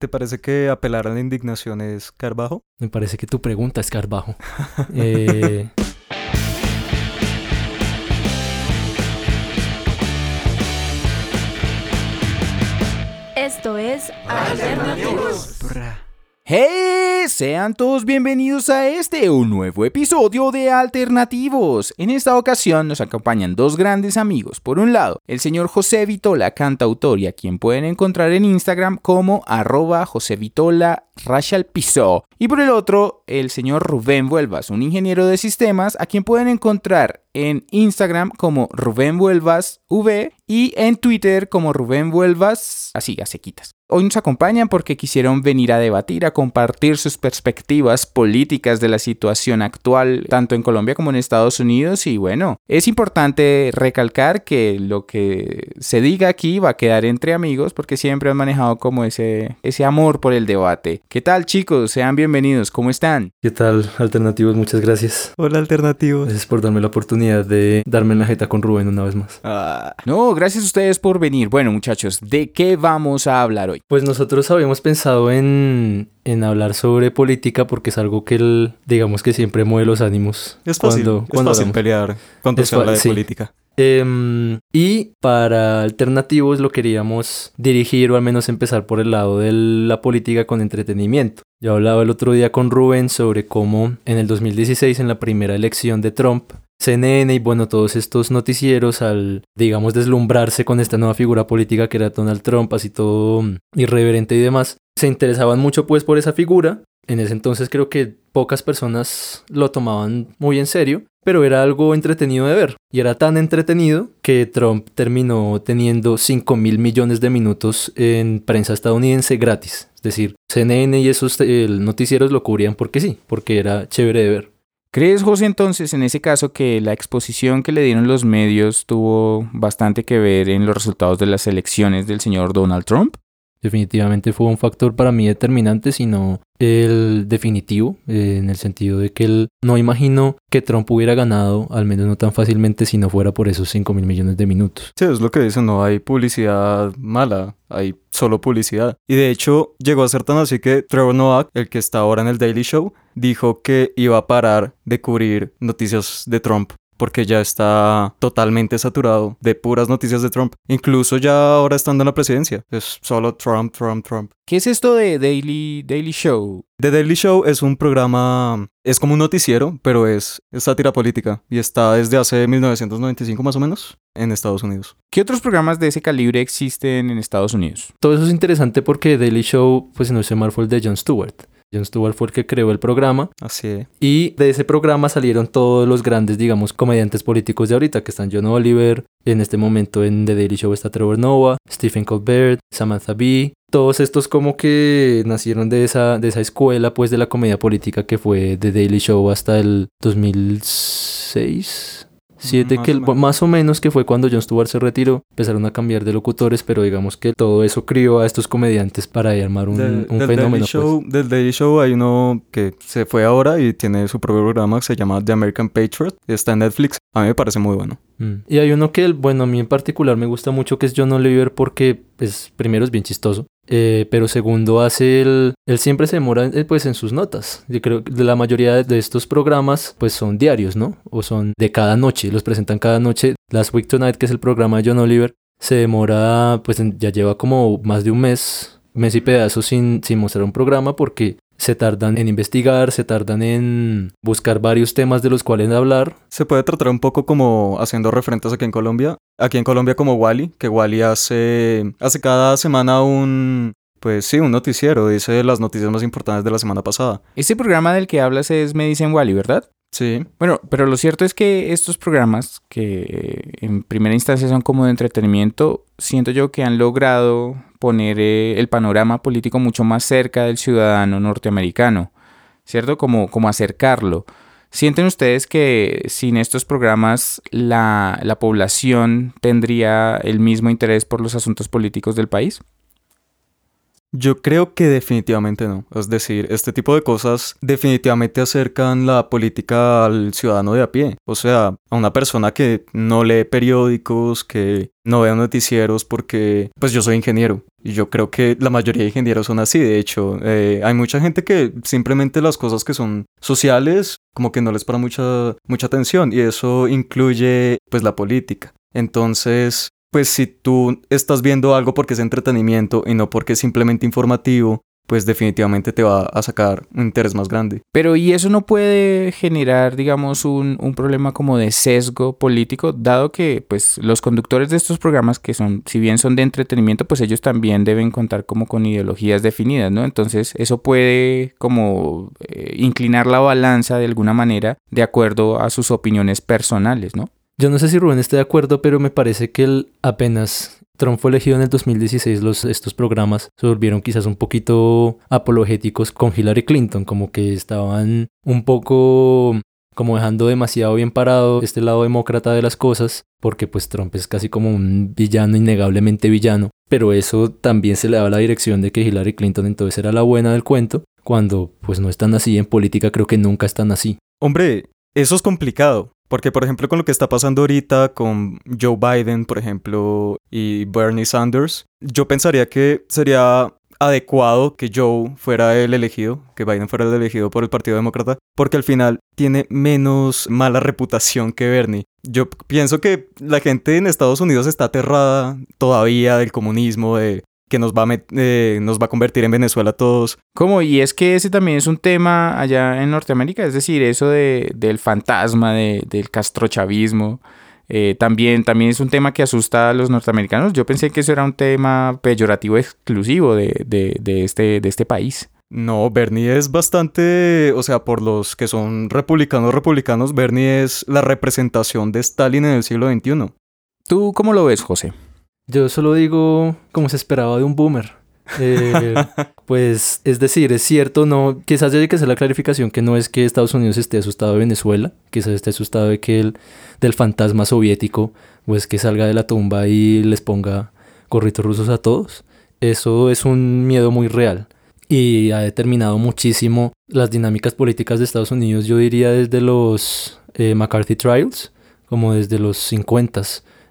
¿Te parece que apelar a la indignación es Carbajo? Me parece que tu pregunta es Carbajo. eh... Esto es Alternativos. ¡Hey! Sean todos bienvenidos a este, un nuevo episodio de Alternativos. En esta ocasión nos acompañan dos grandes amigos. Por un lado, el señor José Vitola, cantautor, y a quien pueden encontrar en Instagram como arroba José Vitola Rachel Piso. Y por el otro, el señor Rubén Vuelvas, un ingeniero de sistemas, a quien pueden encontrar en Instagram como Rubén Vuelvas V y en Twitter como Rubén Vuelvas, así a sequitas. Hoy nos acompañan porque quisieron venir a debatir, a compartir sus perspectivas políticas de la situación actual, tanto en Colombia como en Estados Unidos. Y bueno, es importante recalcar que lo que se diga aquí va a quedar entre amigos porque siempre han manejado como ese, ese amor por el debate. ¿Qué tal chicos? Sean bienvenidos, ¿cómo están? ¿Qué tal, Alternativos? Muchas gracias. Hola, Alternativos. Gracias por darme la oportunidad de darme la jeta con Rubén una vez más. Ah, no, gracias a ustedes por venir. Bueno muchachos, ¿de qué vamos a hablar hoy? Pues nosotros habíamos pensado en, en hablar sobre política porque es algo que, el, digamos que siempre mueve los ánimos. Es fácil, cuando, es cuando fácil hablamos. pelear cuando se habla de sí. política. Em, y para alternativos lo queríamos dirigir o al menos empezar por el lado de la política con entretenimiento. Yo hablaba el otro día con Rubén sobre cómo en el 2016, en la primera elección de Trump, CNN y bueno, todos estos noticieros al, digamos, deslumbrarse con esta nueva figura política que era Donald Trump, así todo mm, irreverente y demás, se interesaban mucho pues por esa figura. En ese entonces creo que pocas personas lo tomaban muy en serio, pero era algo entretenido de ver. Y era tan entretenido que Trump terminó teniendo 5 mil millones de minutos en prensa estadounidense gratis. Es decir, CNN y esos eh, noticieros lo cubrían porque sí, porque era chévere de ver. ¿Crees, José, entonces, en ese caso, que la exposición que le dieron los medios tuvo bastante que ver en los resultados de las elecciones del señor Donald Trump? Definitivamente fue un factor para mí determinante, sino el definitivo, eh, en el sentido de que él no imagino que Trump hubiera ganado, al menos no tan fácilmente, si no fuera por esos 5 mil millones de minutos. Sí, es lo que dicen, no hay publicidad mala, hay solo publicidad. Y de hecho, llegó a ser tan así que Trevor Noah, el que está ahora en el Daily Show, dijo que iba a parar de cubrir noticias de Trump porque ya está totalmente saturado de puras noticias de Trump. Incluso ya ahora estando en la presidencia. Es solo Trump, Trump, Trump. ¿Qué es esto de Daily, Daily Show? The Daily Show es un programa, es como un noticiero, pero es, es sátira política y está desde hace 1995 más o menos en Estados Unidos. ¿Qué otros programas de ese calibre existen en Estados Unidos? Todo eso es interesante porque Daily Show, pues si no sé mal, fue el de Jon Stewart. Jon Stewart fue el que creó el programa Así es. y de ese programa salieron todos los grandes, digamos, comediantes políticos de ahorita, que están John Oliver, en este momento en The Daily Show está Trevor Noah, Stephen Colbert, Samantha Bee, todos estos como que nacieron de esa, de esa escuela pues de la comedia política que fue The Daily Show hasta el 2006. Siete, Más que el- más o menos que fue cuando Jon Stewart se retiró, empezaron a cambiar de locutores, pero digamos que todo eso crió a estos comediantes para armar un, Del, un del fenómeno. Daily pues. Show, del Daily Show hay uno que se fue ahora y tiene su propio programa que se llama The American Patriot. Está en Netflix. A mí me parece muy bueno. Mm. Y hay uno que, bueno, a mí en particular me gusta mucho que es John Oliver porque, pues, primero es bien chistoso, eh, pero segundo hace el... Él siempre se demora, eh, pues, en sus notas. Yo creo que la mayoría de- estos programas, pues, son diarios, ¿no? O son de cada noche, los presentan cada noche. Last Week Tonight, que es el programa de John Oliver, se demora, pues, ya lleva como más de un mes, mes y pedazos sin, sin mostrar un programa porque... Se tardan en investigar, se tardan en buscar varios temas de los cuales hablar, Se puede tratar un poco como haciendo referentes aquí en Colombia. Aquí en Colombia como Wally, que Wally hace, hace cada semana un... Pues sí, un noticiero. Dice las noticias más importantes de la semana pasada. Este programa del que hablas es Me dicen Wally, ¿verdad? Sí. Bueno, pero lo cierto es que estos programas, que en primera instancia son como de entretenimiento, siento yo que han logrado poner eh, el panorama político mucho más cerca del ciudadano norteamericano, ¿cierto? Como, como acercarlo. ¿Sienten ustedes que sin estos programas la, la población tendría el mismo interés por los asuntos políticos del país? Yo creo que definitivamente no. Es decir, este tipo de cosas definitivamente acercan la política al ciudadano de a pie. O sea, a una persona que no lee periódicos, que no veo noticieros porque pues yo soy ingeniero y yo creo que la mayoría de ingenieros son así de hecho eh, hay mucha gente que simplemente las cosas que son sociales como que no les para mucha mucha atención y eso incluye pues la política entonces pues si tú estás viendo algo porque es entretenimiento y no porque es simplemente informativo pues definitivamente te va a sacar un interés más grande. Pero ¿y eso no puede generar, digamos, un, un, problema como de sesgo político, dado que pues los conductores de estos programas, que son, si bien son de entretenimiento, pues ellos también deben contar como con ideologías definidas, ¿no? Entonces eso puede como eh, inclinar la balanza de alguna manera de acuerdo a sus opiniones personales, ¿no? Yo no sé si Rubén esté de acuerdo, pero me parece que él apenas Trump fue elegido en el 2016, los, estos programas se volvieron quizás un poquito apologéticos con Hillary Clinton, como que estaban un poco como dejando demasiado bien parado este lado demócrata de las cosas, porque pues Trump es casi como un villano, innegablemente villano, pero eso también se le daba la dirección de que Hillary Clinton entonces era la buena del cuento, cuando pues no están así en política, creo que nunca están así. Hombre, eso es complicado, porque, por ejemplo, con lo que está pasando ahorita con Joe Biden, por ejemplo, y Bernie Sanders, yo pensaría que sería adecuado que Joe fuera el elegido, que Biden fuera el elegido por el Partido Demócrata, porque al final tiene menos mala reputación que Bernie. Yo pienso que la gente en Estados Unidos está aterrada todavía del comunismo, de que nos va, a eh, nos va a convertir en Venezuela a todos. ¿Cómo? Y es que ese también es un tema allá en Norteamérica, es decir, eso de, del fantasma, de, del castrochavismo. Eh, también, también es un tema que asusta a los norteamericanos. Yo pensé que eso era un tema peyorativo exclusivo de, de, de, este, de este país. No, Bernie es bastante, o sea, por los que son republicanos, republicanos, Bernie es la representación de Stalin en el siglo XXI. ¿Tú cómo lo ves, José? Yo solo digo como se esperaba de un boomer. Eh, pues es decir, es cierto, no, quizás haya que hacer la clarificación que no es que Estados Unidos esté asustado de Venezuela, quizás esté asustado de que el del fantasma soviético, pues que salga de la tumba y les ponga gorritos rusos a todos. Eso es un miedo muy real y ha determinado muchísimo las dinámicas políticas de Estados Unidos, yo diría desde los eh, McCarthy Trials, como desde los 50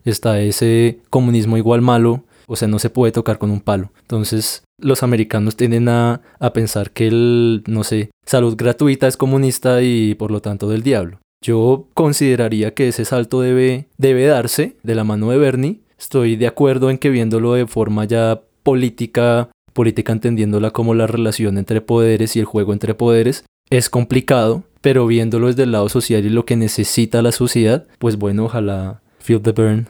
está ese comunismo igual malo, o sea, no se puede tocar con un palo. Entonces, los americanos tienden a, a pensar que el, no sé, salud gratuita es comunista y por lo tanto del diablo. Yo consideraría que ese salto debe, debe darse de la mano de Bernie. Estoy de acuerdo en que viéndolo de forma ya política, política entendiéndola como la relación entre poderes y el juego entre poderes, es complicado, pero viéndolo desde el lado social y lo que necesita la sociedad, pues bueno, ojalá Feel the Burn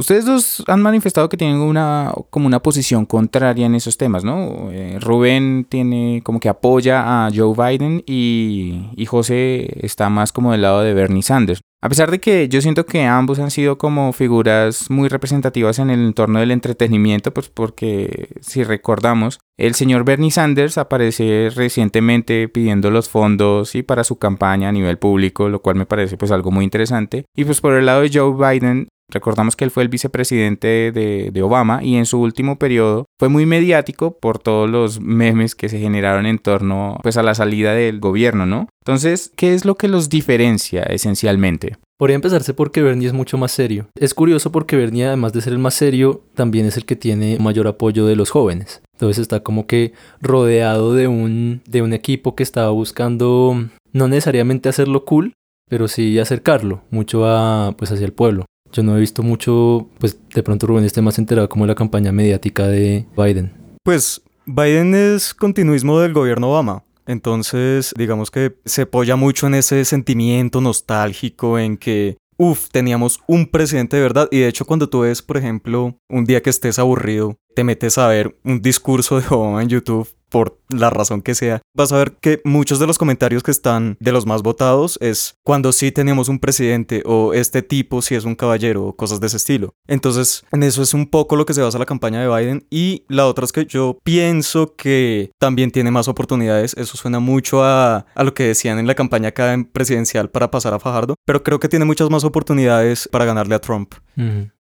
Ustedes dos han manifestado que tienen una como una posición contraria en esos temas, ¿no? Eh, Rubén tiene como que apoya a Joe Biden y, y José está más como del lado de Bernie Sanders. A pesar de que yo siento que ambos han sido como figuras muy representativas en el entorno del entretenimiento, pues porque si recordamos, el señor Bernie Sanders aparece recientemente pidiendo los fondos y para su campaña a nivel público, lo cual me parece pues algo muy interesante. Y pues por el lado de Joe Biden, Recordamos que él fue el vicepresidente de, Obama y en su último periodo fue muy mediático por todos los memes que se generaron en torno pues, a la salida del gobierno, ¿no? Entonces, ¿qué es lo que los diferencia esencialmente? Podría empezarse porque Bernie es mucho más serio. Es curioso porque Bernie, además de ser el más serio, también es el que tiene mayor apoyo de los jóvenes. Entonces está como que rodeado de un, de un equipo que estaba buscando no necesariamente hacerlo cool, pero sí acercarlo mucho a, pues hacia el pueblo. Yo no he visto mucho, pues de pronto Rubén esté más enterado como la campaña mediática de Biden. Pues Biden es continuismo del gobierno Obama. Entonces, digamos que se apoya mucho en ese sentimiento nostálgico en que, uff, teníamos un presidente de verdad. Y de hecho, cuando tú ves, por ejemplo, un día que estés aburrido, te metes a ver un discurso de Obama en YouTube por la razón que sea, vas a ver que muchos de los comentarios que están de los más votados es cuando sí tenemos un presidente o este tipo si es un caballero o cosas de ese estilo. Entonces, en eso es un poco lo que se basa la campaña de Biden y la otra es que yo pienso que también tiene más oportunidades. Eso suena mucho a, a lo que decían en la campaña acá en presidencial para pasar a Fajardo, pero creo que tiene muchas más oportunidades para ganarle a Trump.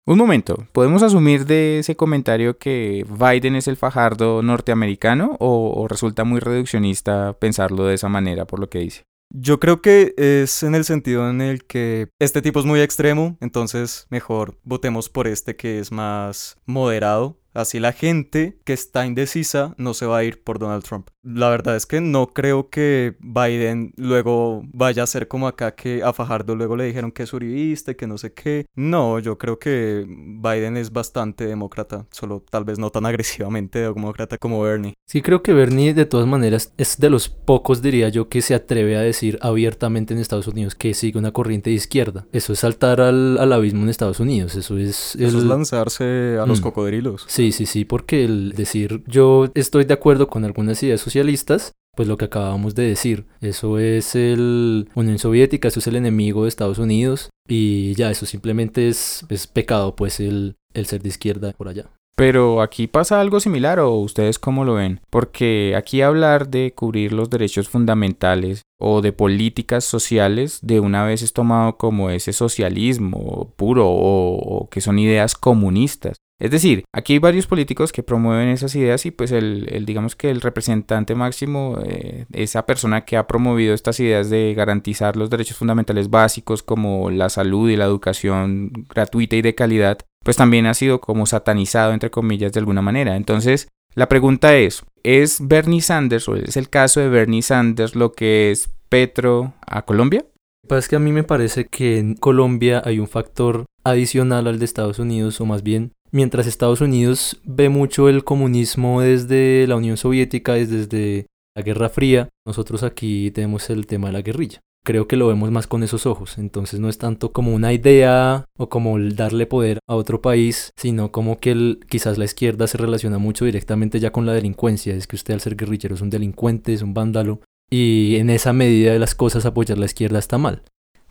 Un momento, ¿podemos asumir de ese comentario que Biden es el fajardo norteamericano o, o resulta muy reduccionista pensarlo de esa manera por lo que dice? Yo creo que es en el sentido en el que este tipo es muy extremo, entonces mejor votemos por este que es más moderado. Así la gente que está indecisa no se va a ir por Donald Trump. La verdad es que no creo que Biden luego vaya a ser como acá que a Fajardo luego le dijeron que es uribista y que no sé qué. No, yo creo que Biden es bastante demócrata, solo tal vez no tan agresivamente demócrata como Bernie. Sí, creo que Bernie de todas maneras es de los pocos, diría yo, que se atreve a decir abiertamente en Estados Unidos que sigue una corriente de izquierda. Eso es saltar al, al abismo en Estados Unidos, eso es... Eso es lanzarse a los Mm. cocodrilos. Sí, sí, sí, porque el decir yo estoy de acuerdo con algunas ideas socialistas, pues lo que acabamos de decir, eso es el Unión Soviética, eso es el enemigo de Estados Unidos y ya, eso simplemente es, es pecado, pues el, el ser de izquierda por allá. Pero aquí pasa algo similar o ustedes cómo lo ven? Porque aquí hablar de cubrir los derechos fundamentales o de políticas sociales de una vez es tomado como ese socialismo puro o, o que son ideas comunistas. Es decir, aquí hay varios políticos que promueven esas ideas y pues el, el, digamos que el representante máximo, eh, esa persona que ha promovido estas ideas de garantizar los derechos fundamentales básicos como la salud y la educación gratuita y de calidad, pues también ha sido como satanizado entre comillas de alguna manera. Entonces, la pregunta es, ¿es Bernie Sanders o es el caso de Bernie Sanders lo que es Petro a Colombia? Lo que pasa es que a mí me parece que en Colombia hay un factor adicional al de Estados Unidos, o más bien, mientras Estados Unidos ve mucho el comunismo desde la Unión Soviética, desde, la Guerra Fría, nosotros aquí tenemos el tema de la guerrilla. Creo que lo vemos más con esos ojos, entonces no es tanto como una idea o como el darle poder a otro país, sino como que el- quizás la izquierda se relaciona mucho directamente ya con la delincuencia, es que usted al ser guerrillero es un delincuente, es un vándalo, y en esa medida de las cosas apoyar la izquierda está mal.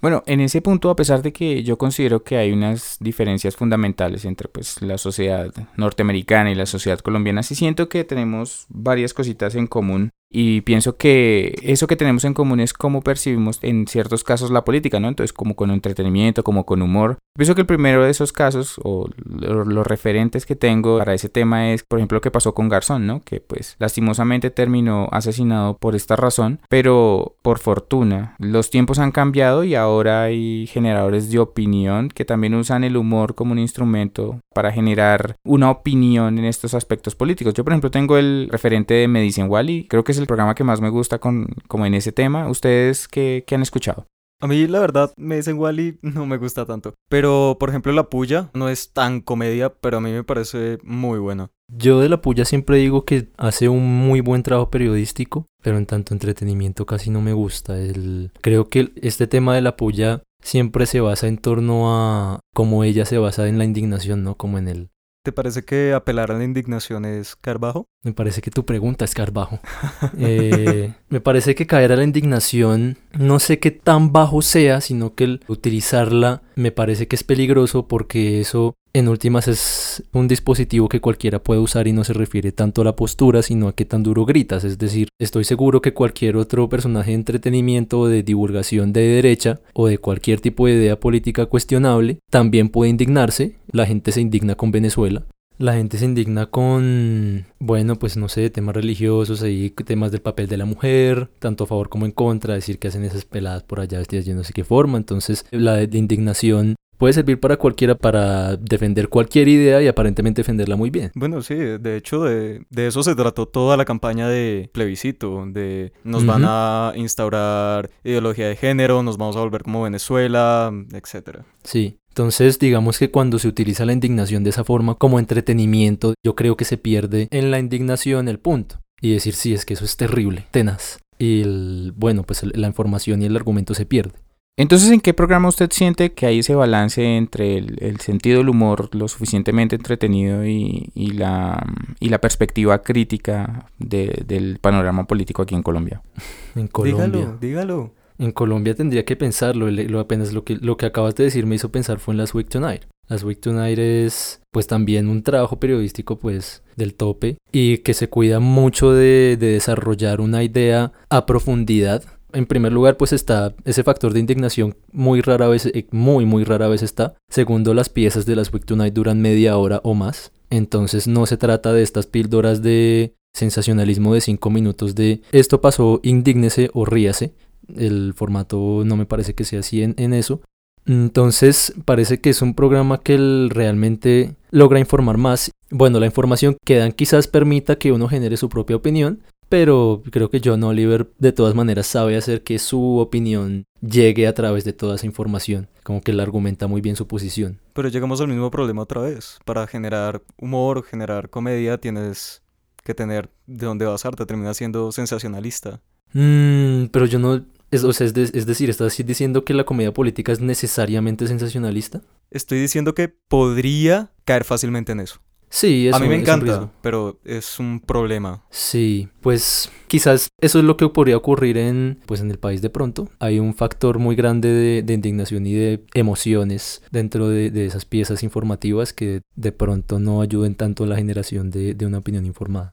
Bueno, en ese punto, a pesar de que yo considero que hay unas diferencias fundamentales entre pues la sociedad norteamericana y la sociedad colombiana, sí siento que tenemos varias cositas en común y pienso que eso que tenemos en común es cómo percibimos en ciertos casos la política, ¿no? Entonces, como con entretenimiento, como con humor. Pienso que el primero de esos casos, o lo- los referentes que tengo para ese tema es, por ejemplo, lo que pasó con Garzón, ¿no? Que pues lastimosamente terminó asesinado por esta razón, pero por fortuna los tiempos han cambiado y ahora hay generadores de opinión que también usan el humor como un instrumento para generar una opinión en estos aspectos políticos. Yo, por ejemplo, tengo el referente de Medicine Wally, creo que es el programa que más me gusta con, como en ese tema. ¿Ustedes qué, qué han escuchado? A mí, la verdad, me dicen Wally no me gusta tanto. Pero, por ejemplo, La Puya no es tan comedia, pero a mí me parece muy buena. Yo de la puya siempre digo que hace un muy buen trabajo periodístico, pero en tanto entretenimiento casi no me gusta. El... Creo que este tema de la puya siempre se basa en torno a cómo ella se basa en la indignación, ¿no? Como en el... ¿Te parece que apelar a la indignación es Carbajo? Me parece que tu pregunta es Carbajo. Eh, me parece que caer a la indignación no sé qué tan bajo sea, sino que el utilizarla me parece que es peligroso porque eso en últimas es un dispositivo que cualquiera puede usar y no se refiere tanto a la postura, sino a qué tan duro gritas. Es decir, estoy seguro que cualquier otro personaje de entretenimiento o de divulgación de derecha o de cualquier tipo de idea política cuestionable también puede indignarse. La gente se indigna con Venezuela. La gente se indigna con, bueno, pues no sé, temas religiosos, ahí temas del papel de la mujer, tanto a favor como en contra, decir que hacen esas peladas por allá vestidas no sé qué forma. Entonces, la indignación puede servir para cualquiera para defender cualquier idea y aparentemente defenderla muy bien. Bueno, sí, de hecho de, de eso se trató toda la campaña de plebiscito, de nos van a instaurar ideología de género, nos vamos a volver como Venezuela, etcétera. Sí. Entonces, digamos que cuando se utiliza la indignación de esa forma como entretenimiento, yo creo que se pierde en la indignación el punto. Y decir, sí, es que eso es terrible, tenaz. Y el, bueno, pues la información y el argumento se pierde. Entonces, ¿en qué programa usted siente que hay ese balance entre el, el sentido del humor lo suficientemente entretenido y, y la, y la perspectiva crítica de- del panorama político aquí en Colombia? En Colombia. Dígalo, dígalo. En Colombia tendría que pensarlo. Lo, apenas lo que, lo que acabas de decir me hizo pensar fue en Las Week Tonight. Las Week Tonight es pues también un trabajo periodístico pues del tope y que se cuida mucho de, de desarrollar una idea a profundidad En primer lugar, pues está ese factor de indignación muy rara vez, eh, muy, muy rara vez está. Segundo, las piezas de las Week Tonight duran media hora o más. Entonces no se trata de estas píldoras de sensacionalismo de cinco minutos de esto pasó, indígnese o ríase. El formato no me parece que sea así en, eso. Entonces parece que es un programa que realmente logra informar más. Bueno, la información que dan quizás permita que uno genere su propia opinión, pero creo que John Oliver de todas maneras sabe hacer que su opinión llegue a través de toda esa información, como que él argumenta muy bien su posición. Pero llegamos al mismo problema otra vez. Para generar humor, generar comedia, tienes que tener de dónde basarte, termina siendo sensacionalista. Mm, pero yo no, es, o sea, es, de- es decir, ¿estás diciendo que la comedia política es necesariamente sensacionalista? Estoy diciendo que podría caer fácilmente en eso. Sí, es A mí me es un encanta, pero es un problema. Sí, pues quizás eso es lo que podría ocurrir en, pues en el país de pronto. Hay un factor muy grande de, de indignación y de emociones dentro de, de esas piezas informativas que de pronto no ayuden tanto a la generación de, de una opinión informada.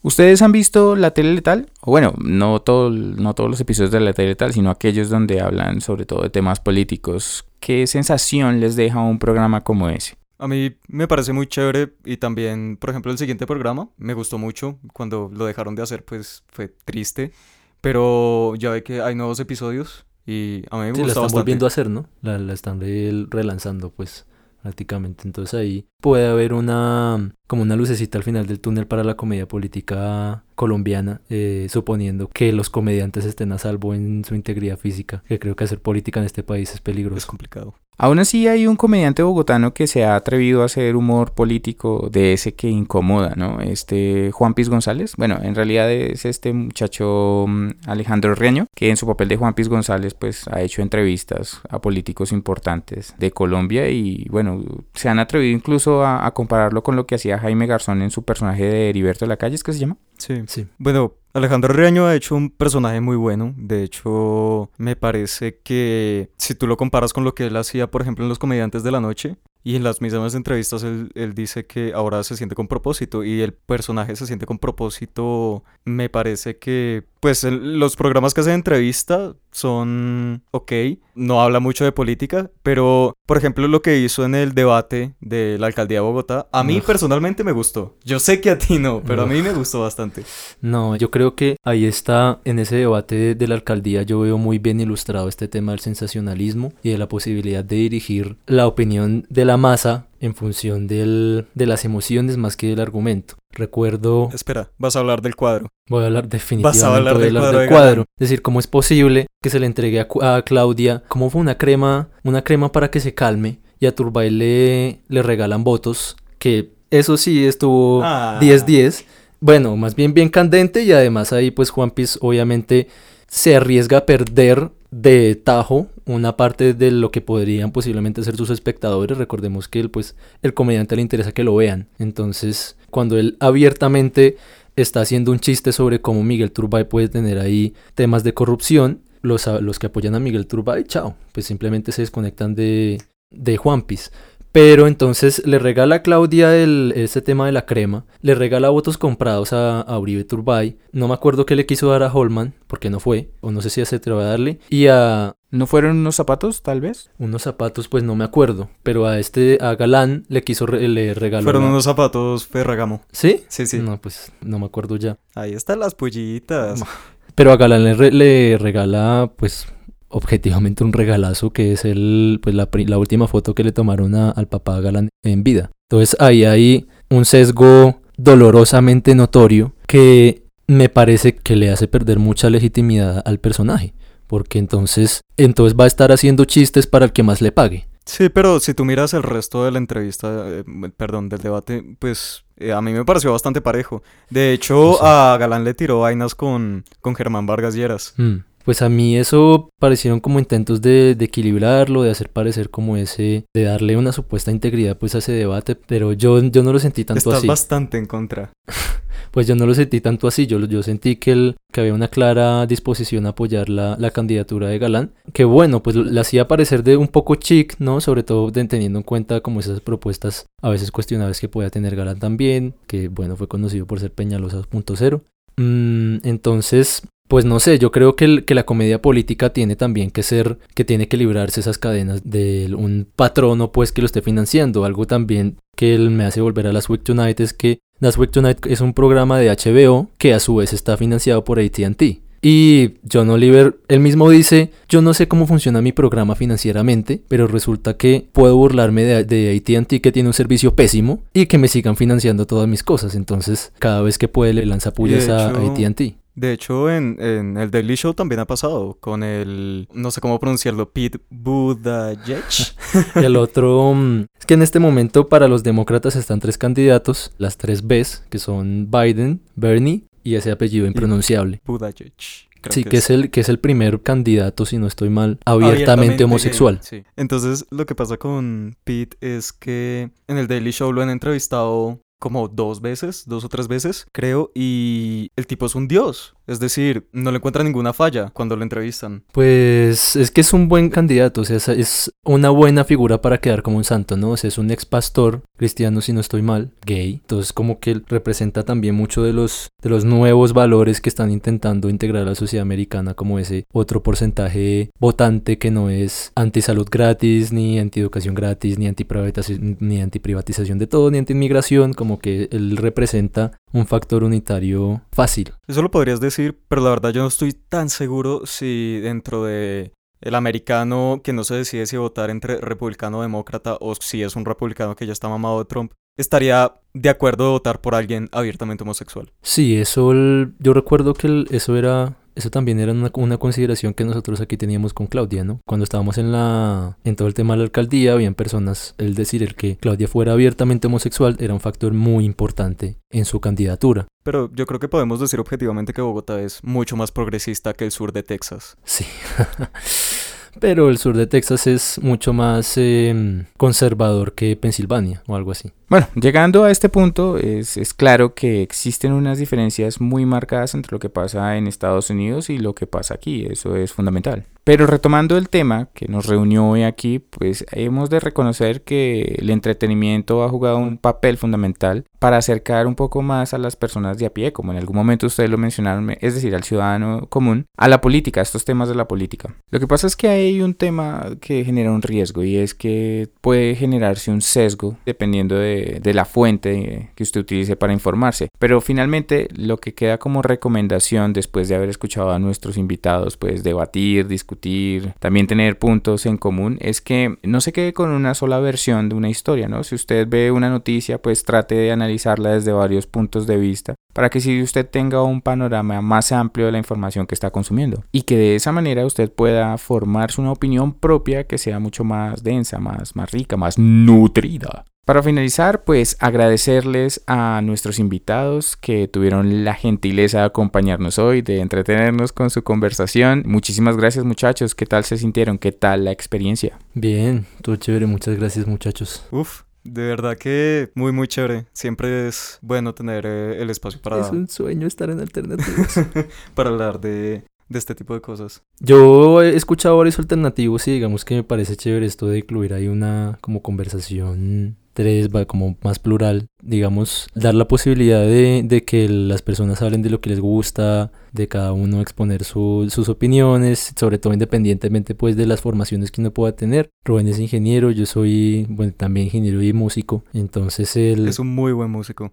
¿Ustedes han visto la tele letal? O bueno, no, todo, no todos los episodios de la tele letal, sino aquellos donde hablan sobre todo de temas políticos. ¿Qué sensación les deja un programa como ese? A mí me parece muy chévere y también, por ejemplo, el siguiente programa me gustó mucho. Cuando lo dejaron de hacer, pues fue triste. Pero ya ve que hay nuevos episodios y a mí me Sí, gusta la están bastante. volviendo a hacer, ¿no? La, la están re- relanzando, pues, prácticamente. Entonces ahí puede haber una, como una lucecita al final del túnel para la comedia política colombiana, eh, suponiendo que los comediantes estén a salvo en su integridad física, que creo que hacer política en este país es Es peligroso. complicado. Aún así hay un comediante bogotano que se ha atrevido a hacer humor político de ese que incomoda, ¿no? Este Juan Piz González. Bueno, en realidad es este muchacho mm, Alejandro Reño, que en su papel de Juan Piz González pues ha hecho entrevistas a políticos importantes de Colombia y bueno, se han atrevido incluso a, a compararlo con lo que hacía Jaime Garzón en su personaje de Heriberto de la Calle, ¿es que se llama? Sí. Sí. Bueno, Alejandro Reaño ha hecho un personaje muy bueno. De hecho, me parece que si tú lo comparas con lo que él hacía, por ejemplo, en Los Comediantes de la Noche, y en las mismas entrevistas él, él dice que ahora se siente con propósito y el personaje se siente con propósito, me parece que, pues, el- los programas que hacen entrevista son ok, no habla mucho de política, pero, por ejemplo, lo que hizo en el debate de la alcaldía de Bogotá, a mí Ugh. personalmente me gustó. Yo sé que a ti no, pero a mí me gustó bastante. No, yo creo que ahí está, en ese debate de, de la alcaldía, yo veo muy bien ilustrado este tema del sensacionalismo y de la posibilidad de dirigir la opinión de la masa en función del, de las emociones más que del argumento. Recuerdo, Espera, vas a hablar del cuadro. voy a hablar definitivamente del hablar cuadro del. Es decir, cómo es posible que se le entregue a, a Claudia, cómo fue una crema, una crema para que se calme y a Turbay le, le regalan votos, que eso sí estuvo Ah. 10-10. Bueno, más bien bien candente y además ahí pues Juan Piz obviamente se arriesga a perder de tajo una parte de lo que podrían posiblemente ser sus espectadores. Recordemos que él, pues, el comediante le interesa que lo vean. Entonces, cuando él abiertamente está haciendo un chiste sobre cómo Miguel Turbay puede tener ahí temas de corrupción, los, los que apoyan a Miguel Turbay, chao, pues simplemente se desconectan de, de Juan Piz. Pero entonces le regala a Claudia el, ese tema de la crema, le regala votos comprados a, a Uribe Turbay, no me acuerdo qué le quiso dar a Holman, porque no fue, o no sé si se atrevió a darle, y a ¿No fueron unos zapatos, tal vez? unos zapatos, pues no me acuerdo, pero a este, a Galán le quiso, re- le regaló... Fueron unos zapatos Ferragamo. ¿Sí? Sí, sí. No, pues no me acuerdo ya. Ahí están las pollitas. Pero a Galán le, re- le regala, pues, objetivamente un regalazo que es el, pues, la, la última foto que le tomaron a- al papá Galán en vida. Entonces ahí hay un sesgo dolorosamente notorio que me parece que le hace perder mucha legitimidad al personaje. Porque entonces, entonces va a estar haciendo chistes para el que más le pague. Sí, pero si tú miras el resto de la entrevista, eh, perdón, del debate, pues eh, a mí me pareció bastante parejo. De hecho, Sí. a Galán le tiró vainas con, con Germán Vargas Lleras. Mm, Pues a mí eso parecieron como intentos de, de equilibrarlo, de hacer parecer como ese, de darle una supuesta integridad pues a ese debate, pero yo, yo no lo sentí tanto Estás así. bastante en contra. Pues yo no lo sentí tanto así, yo, yo sentí que, el, que había una clara disposición a apoyar la, la candidatura de Galán, que bueno, pues le hacía parecer de un poco chic, ¿no? Sobre todo de- teniendo en cuenta como esas propuestas a veces cuestionables que podía tener Galán también, que bueno, fue conocido por ser Peñalosa 2.0. Mm, entonces, Pues no sé, yo creo que, el- que la comedia política tiene también que ser, que tiene que librarse esas cadenas de un patrono pues que lo esté financiando. Algo también que él me hace volver a Last Week Tonight es que Last Week Tonight es un programa de HBO que a su vez está financiado por AT&T. Y John Oliver, él mismo dice, yo no sé cómo funciona mi programa financieramente, pero resulta que puedo burlarme de, de ATT que tiene un servicio pésimo y que me sigan financiando todas mis cosas. Entonces, cada vez que puede le lanza pullas a ATT. De hecho, en, en el Daily Show también ha pasado con el, no sé cómo pronunciarlo, Pete Buttigieg. El otro, mm, es que en este momento para los demócratas están tres candidatos, las tres Bs, que son Biden, Bernie y ese apellido impronunciable. Buttigieg. creo Sí, que es el que es el primer candidato, si no estoy mal, abiertamente, Abiertamente homosexual. sí. Entonces, lo que pasa con Pete es que en el Daily Show lo han entrevistado como dos veces, dos o tres veces, creo, y el tipo es un dios. Es decir, no le encuentra ninguna falla cuando lo entrevistan. Pues es que es un buen candidato, o sea, es, una buena figura para quedar como un santo, ¿no? O sea, es un ex pastor cristiano, si no estoy mal, gay. Entonces, como que representa también mucho de los, de los nuevos valores que están intentando integrar a la sociedad americana, como ese otro porcentaje votante que no es anti-salud gratis, ni anti-educación gratis, ni anti-privatización, ni anti-privatización de todo, ni anti-inmigración, como que él representa un factor unitario fácil. Eso lo podrías decir, pero la verdad yo no estoy tan seguro si dentro de el americano que no se decide si votar entre republicano o demócrata o si es un republicano que ya está mamado de Trump, estaría de acuerdo de votar por alguien abiertamente homosexual. Sí, eso el- yo recuerdo que el- eso era eso también era una, una consideración que nosotros aquí teníamos con Claudia, ¿no? Cuando estábamos en la en todo el tema de la alcaldía, habían personas, el decir el que Claudia fuera abiertamente homosexual era un factor muy importante en su candidatura. Pero yo creo que podemos decir objetivamente que Bogotá es mucho más progresista que el sur de Texas. Sí. Pero el sur de Texas es mucho más eh, conservador que Pensilvania o algo así. Bueno, llegando a este punto, es, es claro que existen unas diferencias muy marcadas entre lo que pasa en Estados Unidos y lo que pasa aquí, eso es fundamental. Pero retomando el tema que nos reunió hoy aquí, pues hemos de reconocer que el entretenimiento ha jugado un papel fundamental para acercar un poco más a las personas de a pie, como en algún momento ustedes lo mencionaron, es decir, al ciudadano común, a la política, a estos temas de la política. Lo que pasa es que hay un tema que genera un riesgo y es que puede generarse un sesgo dependiendo de, de la fuente que usted utilice para informarse. Pero finalmente lo que queda como recomendación después de haber escuchado a nuestros invitados, pues debatir, discutir, también tener puntos en común, es que no se quede con una sola versión de una historia, ¿no? Si usted ve una noticia, pues trate de analizarla desde varios puntos de vista para que si usted tenga un panorama más amplio de la información que está consumiendo y que de esa manera usted pueda formarse una opinión propia que sea mucho más densa, más, más rica, más nutrida. Para finalizar, pues agradecerles a nuestros invitados que tuvieron la gentileza de acompañarnos hoy, de entretenernos con su conversación. Muchísimas gracias muchachos, ¿qué tal se sintieron? ¿Qué tal la experiencia? Bien, todo chévere, muchas gracias muchachos. Uf, de verdad que muy muy chévere. Siempre es bueno tener eh, el espacio para, Es un sueño estar en alternativos. para hablar de, de este tipo de cosas. Yo he escuchado varios alternativos y digamos que me parece chévere esto de incluir ahí una como conversación tres, va como más plural, digamos, dar la posibilidad de, de que las personas hablen de lo que les gusta, de cada uno exponer su- sus opiniones, sobre todo independientemente pues de las formaciones que uno pueda tener. Rubén es ingeniero, yo soy bueno, también ingeniero y músico, entonces el... Es un muy buen músico.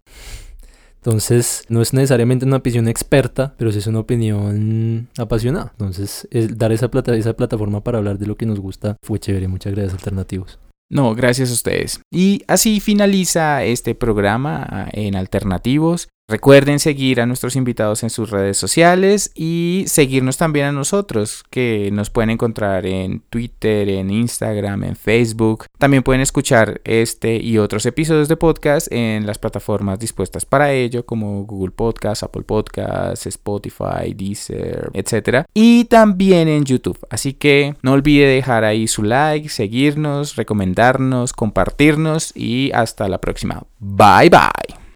Entonces, no es necesariamente una opinión experta, pero sí es una opinión apasionada. Entonces, el dar esa, plata, esa plataforma para hablar de lo que nos gusta fue chévere. Muchas gracias, Alternativos. No, gracias a ustedes. Y así finaliza este programa ah, en Alternativos. Recuerden seguir a nuestros invitados en sus redes sociales y seguirnos también a nosotros, que nos pueden encontrar en Twitter, en Instagram, en Facebook. También pueden escuchar este y otros episodios de podcast en las plataformas dispuestas para ello, como Google Podcast, Apple Podcasts, Spotify, Deezer, etc. Y también en YouTube. Así que no olvide dejar ahí su like, seguirnos, recomendarnos, compartirnos y hasta la próxima. Bye bye.